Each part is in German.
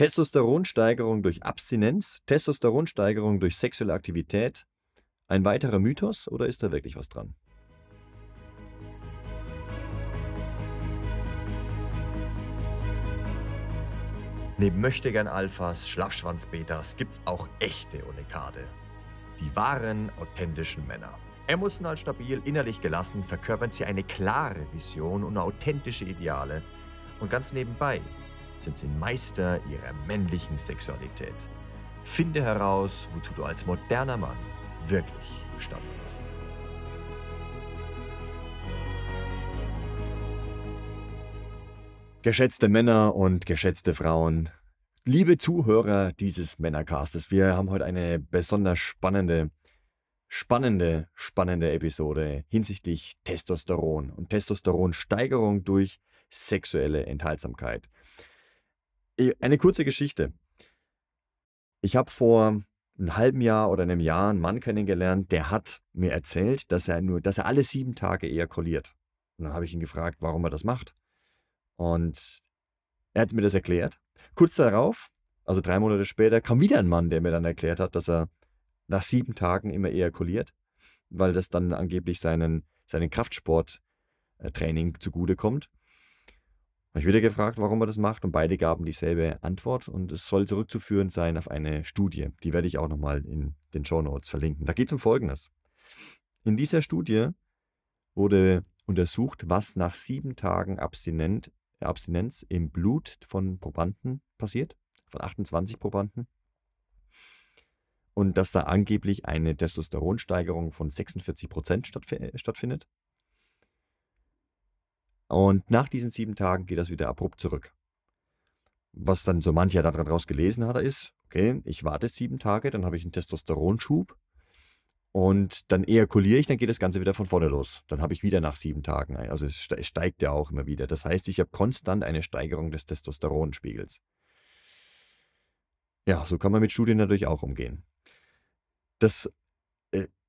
Testosteronsteigerung durch Abstinenz, Testosteronsteigerung durch sexuelle Aktivität, ein weiterer Mythos oder ist da wirklich was dran? Neben Möchtegern Alphas, Schlappschwanz-Betas gibt's auch echte Unikade. Die wahren, authentischen Männer. Emotional stabil, innerlich gelassen, verkörpern sie eine klare Vision und authentische Ideale. Und ganz nebenbei sind sie Meister ihrer männlichen Sexualität. Finde heraus, wozu du als moderner Mann wirklich gestanden bist. Geschätzte Männer und geschätzte Frauen, liebe Zuhörer dieses Männercastes, wir haben heute eine besonders spannende, spannende, spannende Episode hinsichtlich Testosteron und Testosteronsteigerung durch sexuelle Enthaltsamkeit. Eine kurze Geschichte. Ich habe vor einem halben Jahr oder einem Jahr einen Mann kennengelernt, der hat mir erzählt, dass er nur, dass er alle sieben Tage ejakuliert. Und dann habe ich ihn gefragt, warum er das macht. Und er hat mir das erklärt. Kurz darauf, also drei Monate später, kam wieder ein Mann, der mir dann erklärt hat, dass er nach sieben Tagen immer ejakuliert, weil das dann angeblich seinen, seinen Kraftsporttraining zugutekommt. Habe ich wieder gefragt, warum er das macht und beide gaben dieselbe Antwort und es soll zurückzuführen sein auf eine Studie. Die werde ich auch nochmal in den Show Notes verlinken. Da geht es um Folgendes. In dieser Studie wurde untersucht, was nach sieben Tagen Abstinent, Abstinenz im Blut von Probanden passiert, von 28 Probanden. Und dass da angeblich eine Testosteronsteigerung von 46 Prozent stattfindet. Und nach diesen sieben Tagen geht das wieder abrupt zurück. Was dann so mancher daraus gelesen hat, ist, okay, ich warte sieben Tage, dann habe ich einen Testosteronschub und dann ejakuliere ich, dann geht das Ganze wieder von vorne los. Dann habe ich wieder nach sieben Tagen, also es steigt ja auch immer wieder. Das heißt, ich habe konstant eine Steigerung des Testosteronspiegels. Ja, so kann man mit Studien natürlich auch umgehen. Das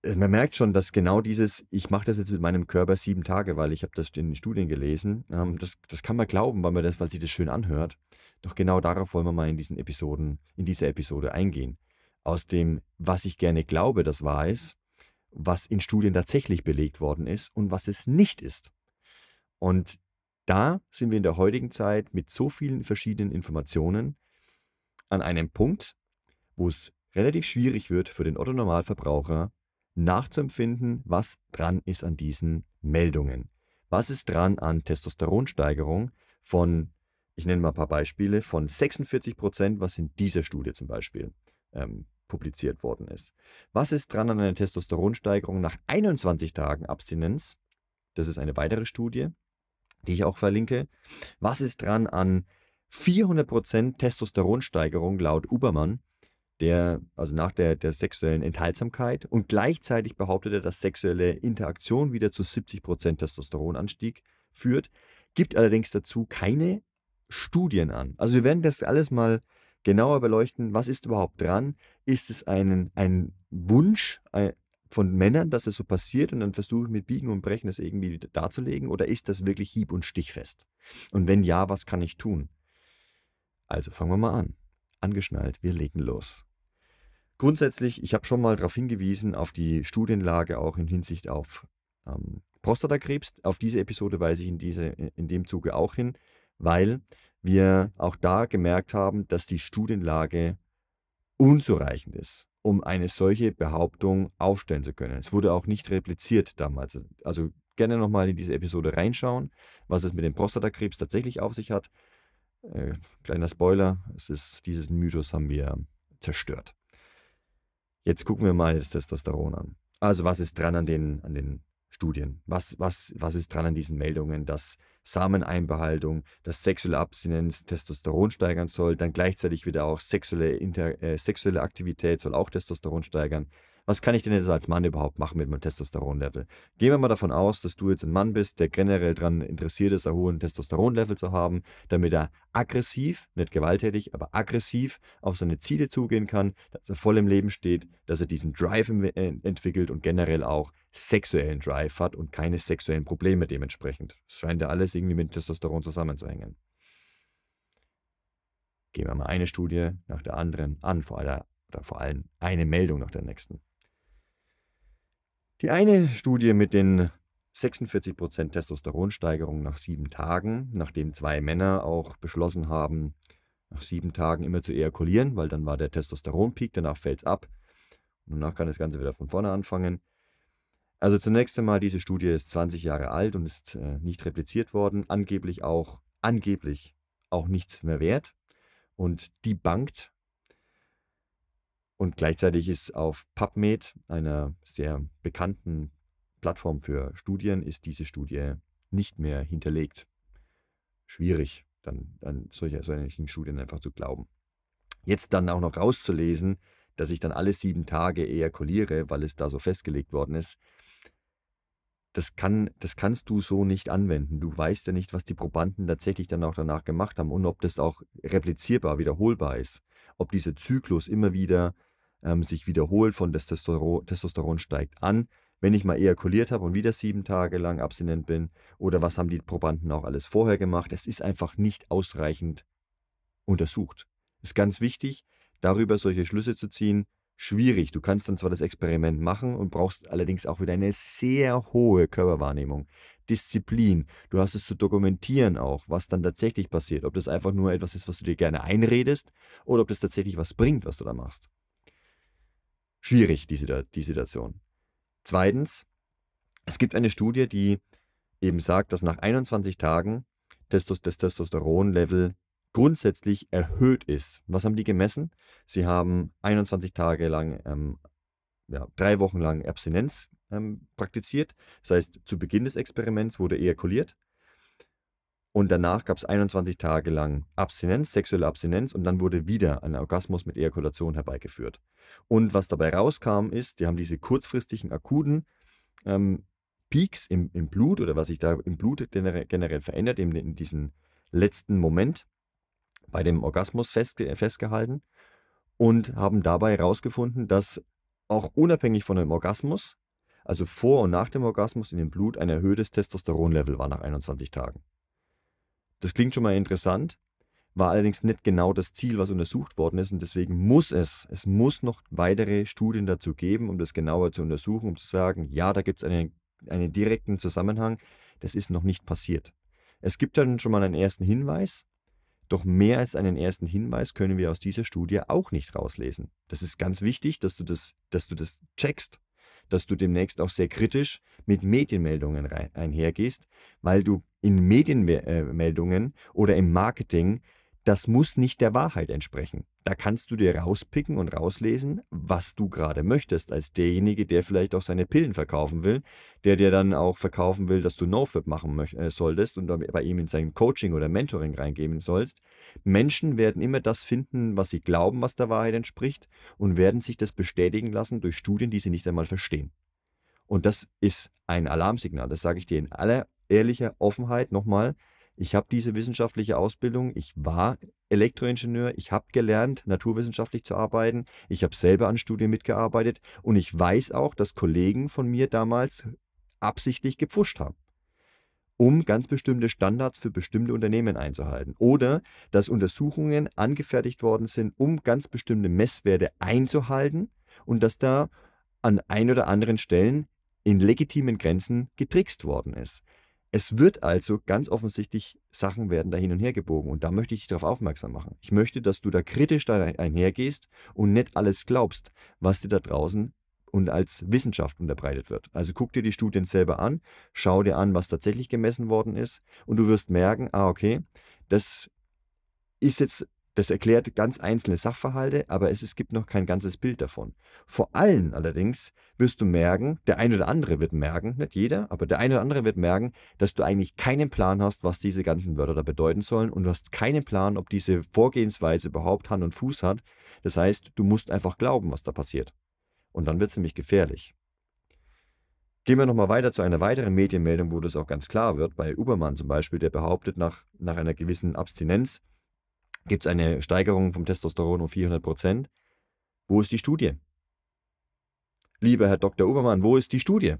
äh, man merkt schon, dass genau dieses, ich mache das jetzt mit meinem Körper sieben Tage, weil ich habe das in den Studien gelesen, ähm, das, das kann man glauben, weil man das, weil sich das schön anhört. Doch genau darauf wollen wir mal in diesen Episoden, in dieser Episode eingehen. Aus dem, was ich gerne glaube, das wahr ist, was in Studien tatsächlich belegt worden ist und was es nicht ist. Und da sind wir in der heutigen Zeit mit so vielen verschiedenen Informationen an einem Punkt, wo es relativ schwierig wird für den Otto-Normalverbraucher, nachzuempfinden, was dran ist an diesen Meldungen. Was ist dran an Testosteronsteigerung von, ich nenne mal ein paar Beispiele, von 46 Prozent, was in dieser Studie zum Beispiel ähm, publiziert worden ist. Was ist dran an einer Testosteronsteigerung nach 21 Tagen Abstinenz? Das ist eine weitere Studie, die ich auch verlinke. Was ist dran an 400 Prozent Testosteronsteigerung laut Ubermann der, also nach der, der sexuellen Enthaltsamkeit und gleichzeitig behauptet er, dass sexuelle Interaktion wieder zu 70% Testosteronanstieg führt, gibt allerdings dazu keine Studien an. Also wir werden das alles mal genauer beleuchten. Was ist überhaupt dran? Ist es ein, ein Wunsch äh, von Männern, dass es so passiert und dann versuche ich mit Biegen und Brechen das irgendwie darzulegen oder ist das wirklich hieb- und stichfest? Und wenn ja, was kann ich tun? Also fangen wir mal an. Angeschnallt, wir legen los. Grundsätzlich, ich habe schon mal darauf hingewiesen, auf die Studienlage auch in Hinsicht auf ähm, Prostatakrebs. Auf diese Episode weise ich in, diese, in dem Zuge auch hin, weil wir auch da gemerkt haben, dass die Studienlage unzureichend ist, um eine solche Behauptung aufstellen zu können. Es wurde auch nicht repliziert damals. Also gerne nochmal in diese Episode reinschauen, was es mit dem Prostatakrebs tatsächlich auf sich hat. Äh, kleiner Spoiler, es ist, dieses Mythos haben wir zerstört. Jetzt gucken wir mal das Testosteron an. Also was ist dran an den, an den Studien? Was, was, was ist dran an diesen Meldungen, dass Sameneinbehaltung, dass sexuelle Abstinenz Testosteron steigern soll, dann gleichzeitig wieder auch sexuelle, Inter, äh, sexuelle Aktivität soll auch Testosteron steigern was kann ich denn jetzt als Mann überhaupt machen mit meinem Testosteronlevel? Gehen wir mal davon aus, dass du jetzt ein Mann bist, der generell daran interessiert ist, ein hohen Testosteronlevel zu haben, damit er aggressiv, nicht gewalttätig, aber aggressiv auf seine Ziele zugehen kann, dass er voll im Leben steht, dass er diesen Drive äh, entwickelt und generell auch sexuellen Drive hat und keine sexuellen Probleme dementsprechend. Es scheint ja alles irgendwie mit Testosteron zusammenzuhängen. Gehen wir mal eine Studie nach der anderen an, vor, aller, vor allem eine Meldung nach der nächsten. Die eine Studie mit den 46% Testosteronsteigerung nach sieben Tagen, nachdem zwei Männer auch beschlossen haben, nach sieben Tagen immer zu ejakulieren, weil dann war der Testosteronpeak, danach fällt es ab. Und danach kann das Ganze wieder von vorne anfangen. Also zunächst einmal, diese Studie ist 20 Jahre alt und ist äh, nicht repliziert worden, angeblich auch, angeblich auch nichts mehr wert und die bankt. Und gleichzeitig ist auf PubMed, einer sehr bekannten Plattform für Studien, ist diese Studie nicht mehr hinterlegt. Schwierig, dann an solche, solchen Studien einfach zu glauben. Jetzt dann auch noch rauszulesen, dass ich dann alle sieben Tage ejakuliere, weil es da so festgelegt worden ist, das, kann, das kannst du so nicht anwenden. Du weißt ja nicht, was die Probanden tatsächlich dann auch danach gemacht haben und ob das auch replizierbar, wiederholbar ist. Ob dieser Zyklus immer wieder ähm, sich wiederholt von Testosteron, Testosteron steigt an, wenn ich mal ejakuliert habe und wieder sieben Tage lang abstinent bin, oder was haben die Probanden auch alles vorher gemacht. Es ist einfach nicht ausreichend untersucht. Ist ganz wichtig, darüber solche Schlüsse zu ziehen, schwierig. Du kannst dann zwar das Experiment machen und brauchst allerdings auch wieder eine sehr hohe Körperwahrnehmung. Disziplin. Du hast es zu dokumentieren auch, was dann tatsächlich passiert. Ob das einfach nur etwas ist, was du dir gerne einredest oder ob das tatsächlich was bringt, was du da machst. Schwierig, die, die Situation. Zweitens, es gibt eine Studie, die eben sagt, dass nach 21 Tagen das Testosteronlevel grundsätzlich erhöht ist. Was haben die gemessen? Sie haben 21 Tage lang, ähm, ja, drei Wochen lang Abstinenz ähm, praktiziert. Das heißt, zu Beginn des Experiments wurde ejakuliert. Und danach gab es 21 Tage lang Abstinenz, sexuelle Abstinenz und dann wurde wieder ein Orgasmus mit Ejakulation herbeigeführt. Und was dabei rauskam, ist, die haben diese kurzfristigen, akuten ähm, Peaks im, im Blut oder was sich da im Blut generell verändert, eben in diesem letzten Moment, bei dem Orgasmus festge festgehalten und haben dabei herausgefunden, dass auch unabhängig von dem Orgasmus, also vor und nach dem Orgasmus in dem Blut ein erhöhtes Testosteronlevel war nach 21 Tagen. Das klingt schon mal interessant, war allerdings nicht genau das Ziel, was untersucht worden ist und deswegen muss es, es muss noch weitere Studien dazu geben, um das genauer zu untersuchen, um zu sagen, ja, da gibt es einen, einen direkten Zusammenhang, das ist noch nicht passiert. Es gibt dann schon mal einen ersten Hinweis, doch mehr als einen ersten Hinweis können wir aus dieser Studie auch nicht rauslesen. Das ist ganz wichtig, dass du das, dass du das checkst, dass du demnächst auch sehr kritisch mit Medienmeldungen einhergehst, weil du in Medienmeldungen oder im Marketing das muss nicht der Wahrheit entsprechen. Da kannst du dir rauspicken und rauslesen, was du gerade möchtest, als derjenige, der vielleicht auch seine Pillen verkaufen will, der dir dann auch verkaufen will, dass du NoFap machen äh, solltest und bei ihm in sein Coaching oder Mentoring reingeben sollst. Menschen werden immer das finden, was sie glauben, was der Wahrheit entspricht und werden sich das bestätigen lassen durch Studien, die sie nicht einmal verstehen. Und das ist ein Alarmsignal, das sage ich dir in aller ehrlicher Offenheit nochmal. Ich habe diese wissenschaftliche Ausbildung. Ich war Elektroingenieur. Ich habe gelernt, naturwissenschaftlich zu arbeiten. Ich habe selber an Studien mitgearbeitet. Und ich weiß auch, dass Kollegen von mir damals absichtlich gepfuscht haben um ganz bestimmte Standards für bestimmte Unternehmen einzuhalten. Oder dass Untersuchungen angefertigt worden sind, um ganz bestimmte Messwerte einzuhalten und dass da an ein oder anderen Stellen in legitimen Grenzen getrickst worden ist. Es wird also ganz offensichtlich Sachen werden da hin und her gebogen und da möchte ich dich darauf aufmerksam machen. Ich möchte, dass du da kritisch da einhergehst und nicht alles glaubst, was dir da draußen und als Wissenschaft unterbreitet wird. Also guck dir die Studien selber an, schau dir an, was tatsächlich gemessen worden ist und du wirst merken, ah okay, das ist jetzt das erklärt ganz einzelne Sachverhalte, aber es, es gibt noch kein ganzes Bild davon. Vor allem allerdings wirst du merken, der eine oder andere wird merken, nicht jeder, aber der eine oder andere wird merken, dass du eigentlich keinen Plan hast, was diese ganzen Wörter da bedeuten sollen und du hast keinen Plan, ob diese Vorgehensweise überhaupt Hand und Fuß hat. Das heißt, du musst einfach glauben, was da passiert. Und dann wird es nämlich gefährlich. Gehen wir nochmal weiter zu einer weiteren Medienmeldung, wo das auch ganz klar wird. Bei Ubermann zum Beispiel, der behauptet, nach, nach einer gewissen Abstinenz gibt es eine Steigerung vom Testosteron um 400 Prozent. Wo ist die Studie? Lieber Herr Dr. Obermann, wo ist die Studie?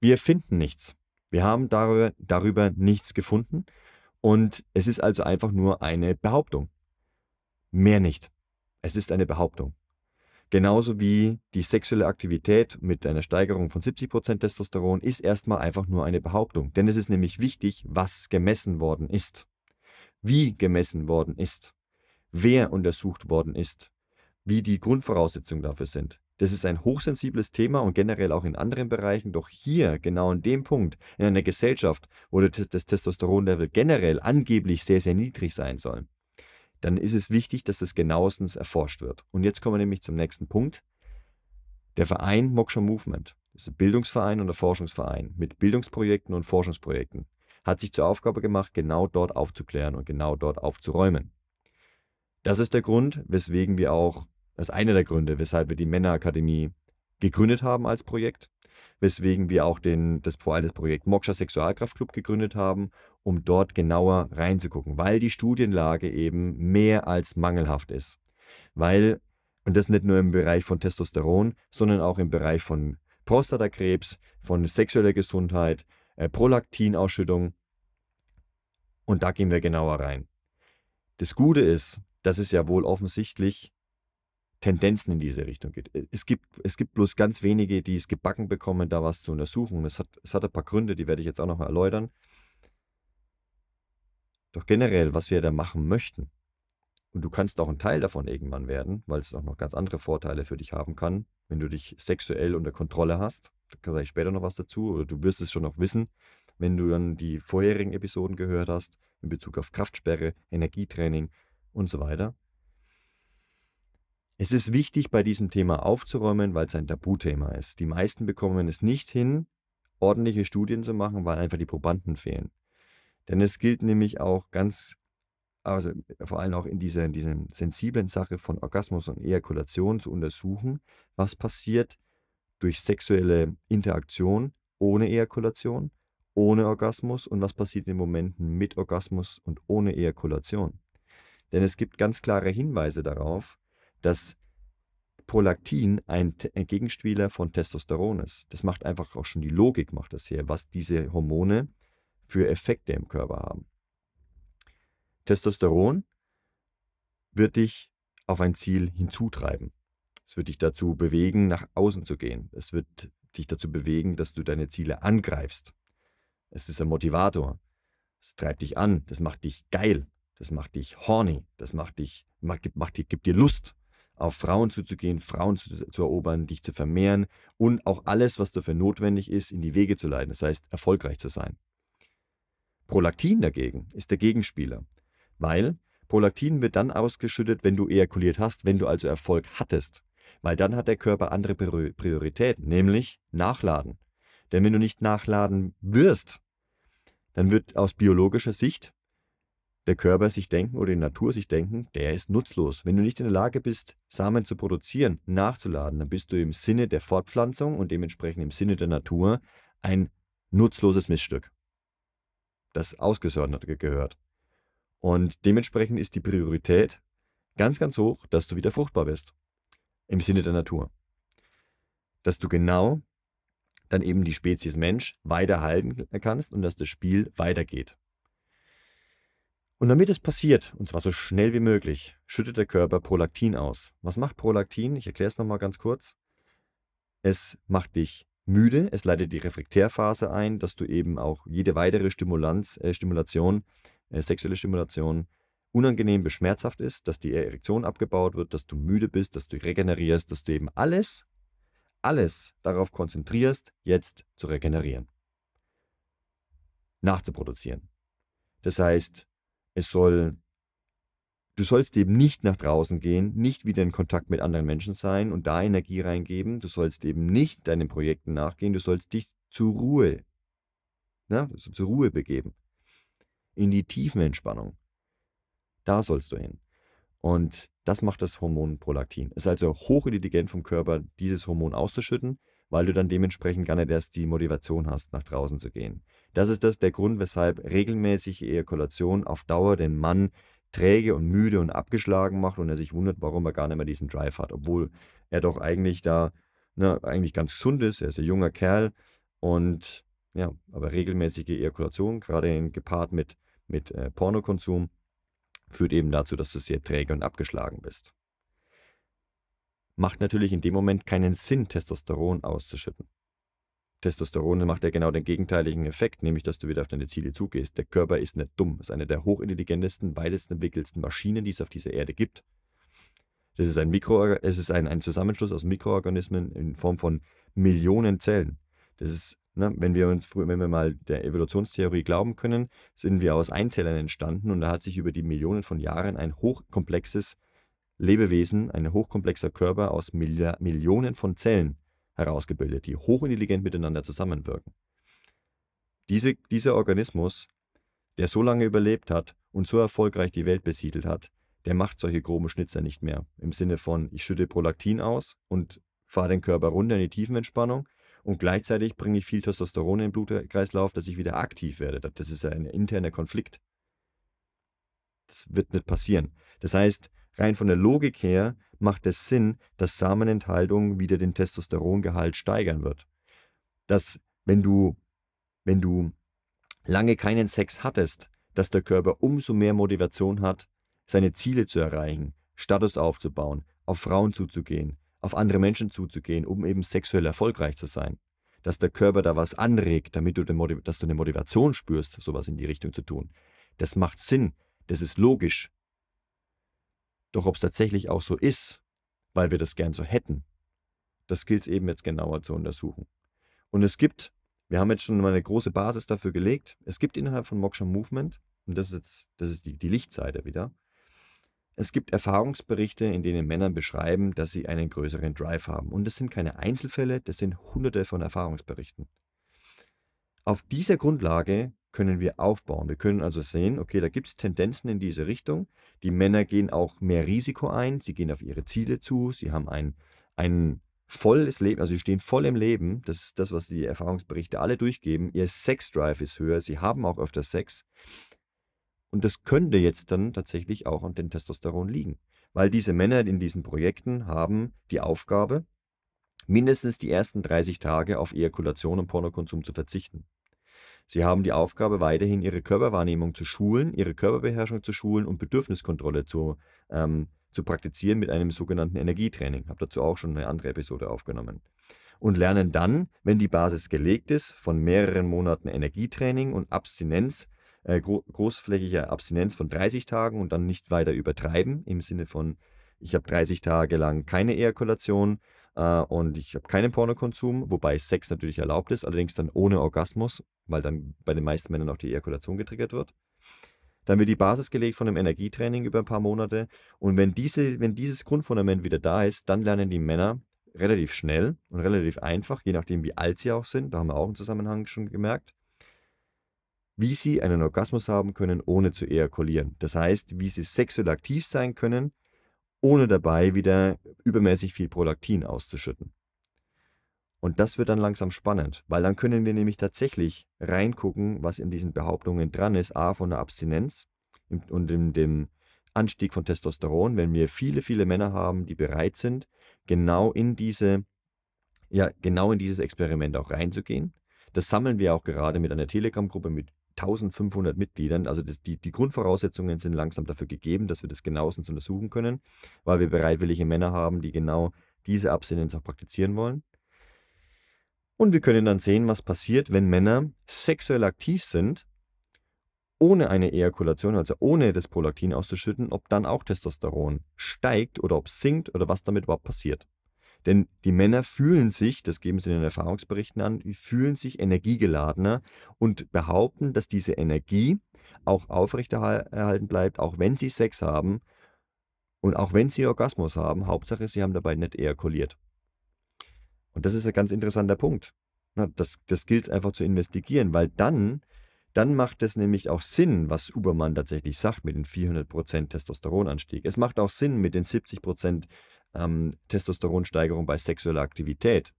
Wir finden nichts. Wir haben darüber, darüber nichts gefunden und es ist also einfach nur eine Behauptung. Mehr nicht. Es ist eine Behauptung. Genauso wie die sexuelle Aktivität mit einer Steigerung von 70% Testosteron ist erstmal einfach nur eine Behauptung. Denn es ist nämlich wichtig, was gemessen worden ist. Wie gemessen worden ist. Wer untersucht worden ist. Wie die Grundvoraussetzungen dafür sind. Das ist ein hochsensibles Thema und generell auch in anderen Bereichen. Doch hier, genau in dem Punkt, in einer Gesellschaft, wo das Testosteronlevel generell angeblich sehr, sehr niedrig sein soll, dann ist es wichtig, dass das genauestens erforscht wird. Und jetzt kommen wir nämlich zum nächsten Punkt. Der Verein Moksha Movement, das ist ein Bildungsverein und ein Forschungsverein mit Bildungsprojekten und Forschungsprojekten, hat sich zur Aufgabe gemacht, genau dort aufzuklären und genau dort aufzuräumen. Das ist der Grund, weswegen wir auch, das ist einer der Gründe, weshalb wir die Männerakademie gegründet haben als Projekt, weswegen wir auch den, das, vor allem das Projekt Moksha Sexualkraftclub gegründet haben um dort genauer reinzugucken, weil die Studienlage eben mehr als mangelhaft ist. Weil, und das nicht nur im Bereich von Testosteron, sondern auch im Bereich von Prostatakrebs, von sexueller Gesundheit, äh, Prolaktinausschüttung. Und da gehen wir genauer rein. Das Gute ist, dass es ja wohl offensichtlich Tendenzen in diese Richtung gibt. Es gibt, es gibt bloß ganz wenige, die es gebacken bekommen, da was zu untersuchen. Es hat, es hat ein paar Gründe, die werde ich jetzt auch noch mal erläutern. Doch generell, was wir da machen möchten, und du kannst auch ein Teil davon irgendwann werden, weil es auch noch ganz andere Vorteile für dich haben kann, wenn du dich sexuell unter Kontrolle hast. Da sage ich später noch was dazu, oder du wirst es schon noch wissen, wenn du dann die vorherigen Episoden gehört hast, in Bezug auf Kraftsperre, Energietraining und so weiter. Es ist wichtig, bei diesem Thema aufzuräumen, weil es ein Tabuthema ist. Die meisten bekommen es nicht hin, ordentliche Studien zu machen, weil einfach die Probanden fehlen. Denn es gilt nämlich auch ganz, also vor allem auch in dieser, in dieser sensiblen Sache von Orgasmus und Ejakulation zu untersuchen, was passiert durch sexuelle Interaktion ohne Ejakulation, ohne Orgasmus und was passiert in Momenten mit Orgasmus und ohne Ejakulation. Denn es gibt ganz klare Hinweise darauf, dass Prolaktin ein, ein, Gegenspieler von Testosteron ist. Das macht einfach auch schon die Logik, macht das hier, was diese Hormone für Effekte im Körper haben. Testosteron wird dich auf ein Ziel hinzutreiben. Es wird dich dazu bewegen, nach außen zu gehen. Es wird dich dazu bewegen, dass du deine Ziele angreifst. Es ist ein Motivator. Es treibt dich an. Das macht dich geil. Das macht dich horny. Das macht dich, macht, macht, gibt dir Lust, auf Frauen zuzugehen, Frauen zu, zu erobern, dich zu vermehren und auch alles, was dafür notwendig ist, in die Wege zu leiten. Das heißt, erfolgreich zu sein. Prolaktin dagegen ist der Gegenspieler, weil Prolaktin wird dann ausgeschüttet, wenn du ejakuliert hast, wenn du also Erfolg hattest. Weil dann hat der Körper andere Prioritäten, nämlich Nachladen. Denn wenn du nicht nachladen wirst, dann wird aus biologischer Sicht der Körper sich denken oder die Natur sich denken, der ist nutzlos. Wenn du nicht in der Lage bist, Samen zu produzieren, nachzuladen, dann bist du im Sinne der Fortpflanzung und dementsprechend im Sinne der Natur ein nutzloses Missstück das ausgesondert gehört. Und dementsprechend ist die Priorität ganz, ganz hoch, dass du wieder fruchtbar bist. Im Sinne der Natur. Dass du genau dann eben die Spezies Mensch weiterhalten kannst und dass das Spiel weitergeht. Und damit es passiert, und zwar so schnell wie möglich, schüttet der Körper Prolaktin aus. Was macht Prolaktin? Ich erkläre es nochmal ganz kurz. Es macht dich müde, es leitet die Refraktärphase ein, dass du eben auch jede weitere Stimulanz, äh, Stimulation, äh, sexuelle Stimulation unangenehm bis schmerzhaft ist, dass die Erektion abgebaut wird, dass du müde bist, dass du regenerierst, dass du eben alles, alles darauf konzentrierst, jetzt zu regenerieren. Nachzuproduzieren. Das heißt, es soll Du sollst eben nicht nach draußen gehen, nicht wieder in Kontakt mit anderen Menschen sein und da Energie reingeben. Du sollst eben nicht deinen Projekten nachgehen. Du sollst dich zur Ruhe, ne, zur Ruhe begeben. In die tiefen Entspannung. Da sollst du hin. Und das macht das Hormon Prolaktin. Es ist also hochintelligent vom Körper, dieses Hormon auszuschütten, weil du dann dementsprechend gar nicht erst die Motivation hast, nach draußen zu gehen. Das ist das der Grund, weshalb regelmäßige Ejakulation auf Dauer den Mann träge und müde und abgeschlagen macht und er sich wundert, warum er gar nicht mehr diesen Drive hat, obwohl er doch eigentlich da ne, eigentlich ganz gesund ist. Er ist ein junger Kerl und ja, aber regelmäßige Ejakulation, gerade gepaart mit, mit äh, Pornokonsum, führt eben dazu, dass du sehr träge und abgeschlagen bist. Macht natürlich in dem Moment keinen Sinn, Testosteron auszuschütten. Testosteron macht ja genau den gegenteiligen Effekt, nämlich dass du wieder auf deine Ziele zugehst. Der Körper ist nicht dumm, ist eine der hochintelligentesten, weitesten entwickelsten Maschinen, die es auf dieser Erde gibt. Das ist ein, Mikro, es ist ein, ein Zusammenschluss aus Mikroorganismen in Form von Millionen Zellen. Das ist, ne, wenn wir uns, wenn wir mal der Evolutionstheorie glauben können, sind wir aus Einzellern entstanden und da hat sich über die Millionen von Jahren ein hochkomplexes Lebewesen, ein hochkomplexer Körper aus Milli Millionen von Zellen herausgebildet, die hochintelligent miteinander zusammenwirken. Diese, dieser Organismus, der so lange überlebt hat und so erfolgreich die Welt besiedelt hat, der macht solche groben Schnitzer nicht mehr. Im Sinne von, ich schütte Prolaktin aus und fahre den Körper runter in die Tiefenentspannung und gleichzeitig bringe ich viel Testosteron in den Blutkreislauf, dass ich wieder aktiv werde. Das ist ja ein interner Konflikt. Das wird nicht passieren. Das heißt, rein von der Logik her macht es Sinn, dass Samenenthaltung wieder den Testosterongehalt steigern wird. Dass, wenn du, wenn du lange keinen Sex hattest, dass der Körper umso mehr Motivation hat, seine Ziele zu erreichen, Status aufzubauen, auf Frauen zuzugehen, auf andere Menschen zuzugehen, um eben sexuell erfolgreich zu sein. Dass der Körper da was anregt, damit du, dass du eine Motivation spürst, sowas in die Richtung zu tun. Das macht Sinn, das ist logisch. Doch ob es tatsächlich auch so ist, weil wir das gern so hätten, das gilt es eben jetzt genauer zu untersuchen. Und es gibt, wir haben jetzt schon mal eine große Basis dafür gelegt, es gibt innerhalb von Moksha Movement, und das ist jetzt, das ist die, die Lichtseite wieder, es gibt Erfahrungsberichte, in denen Männer beschreiben, dass sie einen größeren Drive haben. Und das sind keine Einzelfälle, das sind hunderte von Erfahrungsberichten. Auf dieser Grundlage können wir aufbauen. Wir können also sehen, okay, da gibt es Tendenzen in diese Richtung. Die Männer gehen auch mehr Risiko ein, sie gehen auf ihre Ziele zu, sie haben ein, ein volles Leben, also sie stehen voll im Leben. Das ist das, was die Erfahrungsberichte alle durchgeben. Ihr Sexdrive ist höher, sie haben auch öfter Sex. Und das könnte jetzt dann tatsächlich auch an den Testosteron liegen. Weil diese Männer in diesen Projekten haben die Aufgabe, mindestens die ersten 30 Tage auf Ejakulation und Pornokonsum zu verzichten. Sie haben die Aufgabe, weiterhin ihre Körperwahrnehmung zu schulen, ihre Körperbeherrschung zu schulen und Bedürfniskontrolle zu, ähm, zu praktizieren mit einem sogenannten Energietraining. Ich habe dazu auch schon eine andere Episode aufgenommen. Und lernen dann, wenn die Basis gelegt ist, von mehreren Monaten Energietraining und Abstinenz äh, gro großflächige Abstinenz von 30 Tagen und dann nicht weiter übertreiben, im Sinne von, ich habe 30 Tage lang keine Ejakulation äh, und ich habe keinen Pornokonsum, wobei Sex natürlich erlaubt ist, allerdings dann ohne Orgasmus, weil dann bei den meisten Männern auch die Ejakulation getriggert wird. Dann wird die Basis gelegt von einem Energietraining über ein paar Monate. Und wenn, diese, wenn dieses Grundfundament wieder da ist, dann lernen die Männer relativ schnell und relativ einfach, je nachdem wie alt sie auch sind, da haben wir auch einen Zusammenhang schon gemerkt, wie sie einen Orgasmus haben können, ohne zu ejakulieren. Das heißt, wie sie sexuell aktiv sein können, ohne dabei wieder übermäßig viel Prolaktin auszuschütten. Und das wird dann langsam spannend, weil dann können wir nämlich tatsächlich reingucken, was in diesen Behauptungen dran ist, a von der Abstinenz und in dem Anstieg von Testosteron, wenn wir viele, viele Männer haben, die bereit sind, genau in diese, ja, genau in dieses Experiment auch reinzugehen. Das sammeln wir auch gerade mit einer Telegram-Gruppe mit 1500 Mitgliedern. Also das, die, die Grundvoraussetzungen sind langsam dafür gegeben, dass wir das genauestens untersuchen können, weil wir bereitwillige Männer haben, die genau diese Abstinenz auch praktizieren wollen. Und wir können dann sehen, was passiert, wenn Männer sexuell aktiv sind, ohne eine Ejakulation, also ohne das Prolaktin auszuschütten, ob dann auch Testosteron steigt oder ob es sinkt oder was damit überhaupt passiert. Denn die Männer fühlen sich, das geben sie in den Erfahrungsberichten an, fühlen sich energiegeladener und behaupten, dass diese Energie auch aufrechterhalten bleibt, auch wenn sie Sex haben und auch wenn sie Orgasmus haben. Hauptsache, sie haben dabei nicht ejakuliert. Und das ist ein ganz interessanter Punkt. Das, das gilt es einfach zu investigieren, weil dann, dann macht es nämlich auch Sinn, was Ubermann tatsächlich sagt mit den 400% Testosteronanstieg. Es macht auch Sinn mit den 70% ähm, Testosteronsteigerung bei sexueller Aktivität.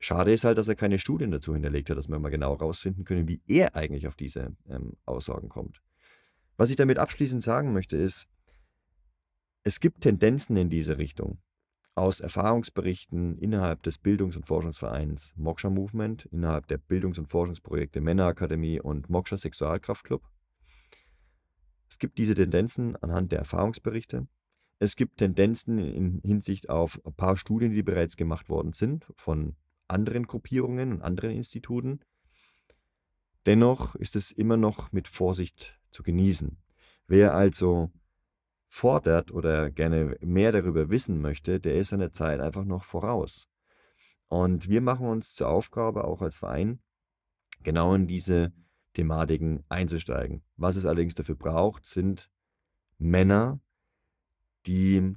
Schade ist halt, dass er keine Studien dazu hinterlegt hat, dass wir mal genau herausfinden können, wie er eigentlich auf diese ähm, Aussagen kommt. Was ich damit abschließend sagen möchte, ist, es gibt Tendenzen in diese Richtung. Aus Erfahrungsberichten innerhalb des Bildungs- und Forschungsvereins Moksha Movement, innerhalb der Bildungs- und Forschungsprojekte Männerakademie und Moksha Sexualkraftclub Es gibt diese Tendenzen anhand der Erfahrungsberichte. Es gibt Tendenzen in Hinsicht auf ein paar Studien, die bereits gemacht worden sind von anderen Gruppierungen und anderen Instituten. Dennoch ist es immer noch mit Vorsicht zu genießen. Wer also fordert oder gerne mehr darüber wissen möchte, der ist seiner Zeit einfach noch voraus. Und wir machen uns zur Aufgabe, auch als Verein, genau in diese Thematiken einzusteigen. Was es allerdings dafür braucht, sind Männer, die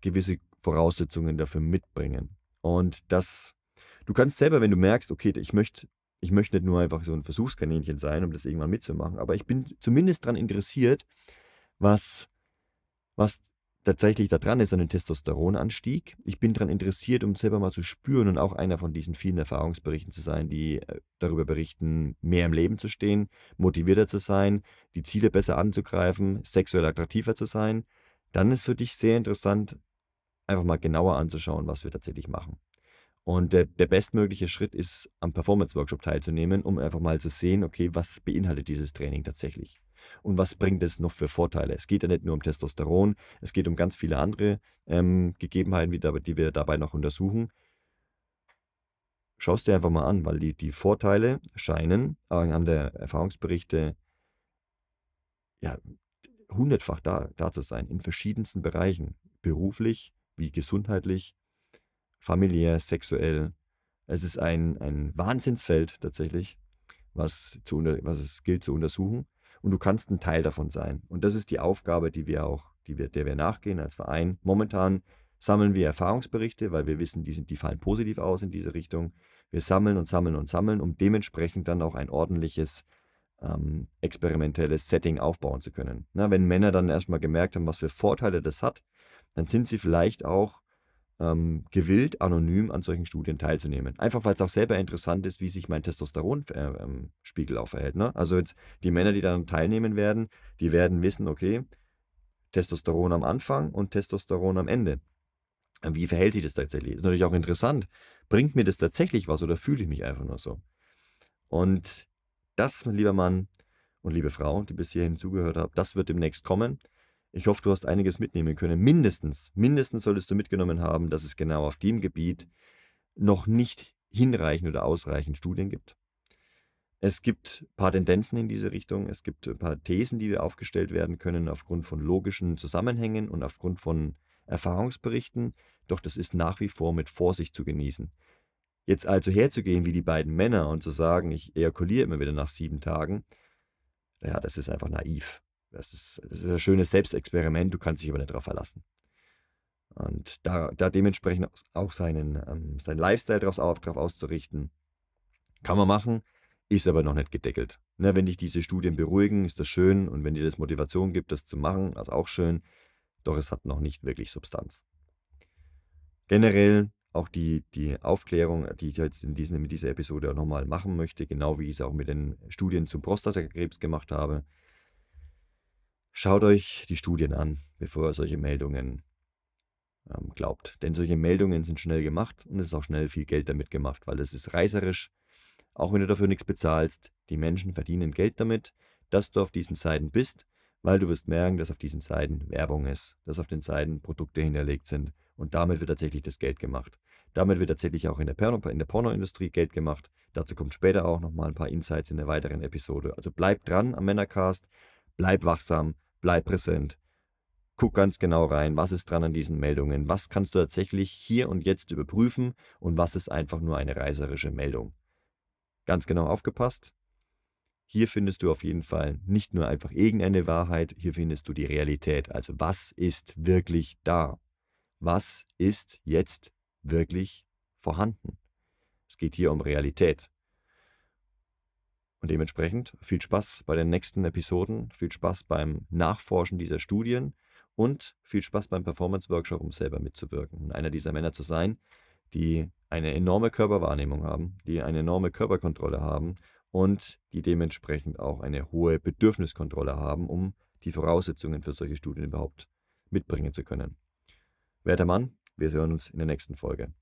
gewisse Voraussetzungen dafür mitbringen. Und das, du kannst selber, wenn du merkst, okay, ich möchte, ich möchte nicht nur einfach so ein Versuchskaninchen sein, um das irgendwann mitzumachen, aber ich bin zumindest daran interessiert, was, was tatsächlich da dran ist, an den Testosteronanstieg. Ich bin daran interessiert, um selber mal zu spüren und auch einer von diesen vielen Erfahrungsberichten zu sein, die äh, darüber berichten, mehr im Leben zu stehen, motivierter zu sein, die Ziele besser anzugreifen, sexuell attraktiver zu sein. Dann ist für dich sehr interessant, einfach mal genauer anzuschauen, was wir tatsächlich machen. Und der, der bestmögliche Schritt ist, am Performance-Workshop teilzunehmen, um einfach mal zu sehen, okay, was beinhaltet dieses Training tatsächlich und was bringt es noch für Vorteile. Es geht ja nicht nur um Testosteron, es geht um ganz viele andere ähm, Gegebenheiten, die wir dabei noch untersuchen. Schau es dir einfach mal an, weil die, die Vorteile scheinen an der Erfahrungsberichte ja, hundertfach da, da zu sein, in verschiedensten Bereichen, beruflich wie gesundheitlich, familiär, sexuell. Es ist ein, ein Wahnsinnsfeld tatsächlich, was, zu, was es gilt zu untersuchen und du kannst ein Teil davon sein. Und das ist die Aufgabe, die wir auch, die wir, der wir nachgehen als Verein. Momentan sammeln wir Erfahrungsberichte, weil wir wissen, die, sind, die fallen positiv aus in diese Richtung. Wir sammeln und sammeln und sammeln, um dementsprechend dann auch ein ordentliches ähm, experimentelles Setting aufbauen zu können. Na, wenn Männer dann erstmal gemerkt haben, was für Vorteile das hat, dann sind sie vielleicht auch ähm, gewillt, anonym an solchen Studien teilzunehmen. Einfach weil es auch selber interessant ist, wie sich mein Testosteronspiegel äh, ähm, auch verhält. Ne? Also jetzt die Männer, die dann teilnehmen werden, die werden wissen, okay, Testosteron am Anfang und Testosteron am Ende. Wie verhält sich das tatsächlich? Ist natürlich auch interessant. Bringt mir das tatsächlich was oder fühle ich mich einfach nur so? Und das, lieber Mann und liebe Frau, die bis hierhin zugehört habt, das wird demnächst kommen. Ich hoffe, du hast einiges mitnehmen können. Mindestens, mindestens solltest du mitgenommen haben, dass es genau auf dem Gebiet noch nicht hinreichend oder ausreichend Studien gibt. Es gibt ein paar Tendenzen in diese Richtung. Es gibt ein paar Thesen, die aufgestellt werden können aufgrund von logischen Zusammenhängen und aufgrund von Erfahrungsberichten. Doch das ist nach wie vor mit Vorsicht zu genießen. Jetzt also herzugehen wie die beiden Männer und zu sagen, ich ejakuliere immer wieder nach sieben Tagen, ja, das ist einfach naiv. Das ist, das ist ein schönes Selbstexperiment, du kannst dich aber nicht darauf verlassen. Und da, da dementsprechend auch seinen, ähm, seinen Lifestyle darauf, darauf auszurichten, kann man machen, ist aber noch nicht gedeckelt. Ne, wenn dich diese Studien beruhigen, ist das schön und wenn dir das Motivation gibt, das zu machen, also auch schön, doch es hat noch nicht wirklich Substanz. Generell auch die, die Aufklärung, die ich jetzt in diesen, mit dieser Episode nochmal machen möchte, genau wie ich es auch mit den Studien zum Prostatakrebs gemacht habe, Schaut euch die Studien an, bevor ihr solche Meldungen ähm, glaubt. Denn solche Meldungen sind schnell gemacht und es ist auch schnell viel Geld damit gemacht, weil es ist reißerisch. Auch wenn du dafür nichts bezahlst, die Menschen verdienen Geld damit, dass du auf diesen Seiten bist, weil du wirst merken, dass auf diesen Seiten Werbung ist, dass auf den Seiten Produkte hinterlegt sind und damit wird tatsächlich das Geld gemacht. Damit wird tatsächlich auch in der, Porno, in der Pornoindustrie Geld gemacht. Dazu kommt später auch nochmal ein paar Insights in der weiteren Episode. Also bleib dran am Männercast, bleib wachsam, bleib präsent. Guck ganz genau rein, was ist dran an diesen Meldungen, was kannst du tatsächlich hier und jetzt überprüfen und was ist einfach nur eine reißerische Meldung. Ganz genau aufgepasst. Hier findest du auf jeden Fall nicht nur einfach irgendeine Wahrheit, hier findest du die Realität. Also was ist wirklich da? Was ist jetzt wirklich vorhanden? Es geht hier um Realität. Und dementsprechend viel Spaß bei den nächsten Episoden, viel Spaß beim Nachforschen dieser Studien und viel Spaß beim Performance-Workshop, um selber mitzuwirken und einer dieser Männer zu sein, die eine enorme Körperwahrnehmung haben, die eine enorme Körperkontrolle haben und die dementsprechend auch eine hohe Bedürfniskontrolle haben, um die Voraussetzungen für solche Studien überhaupt mitbringen zu können. Werter Mann, wir hören uns in der nächsten Folge.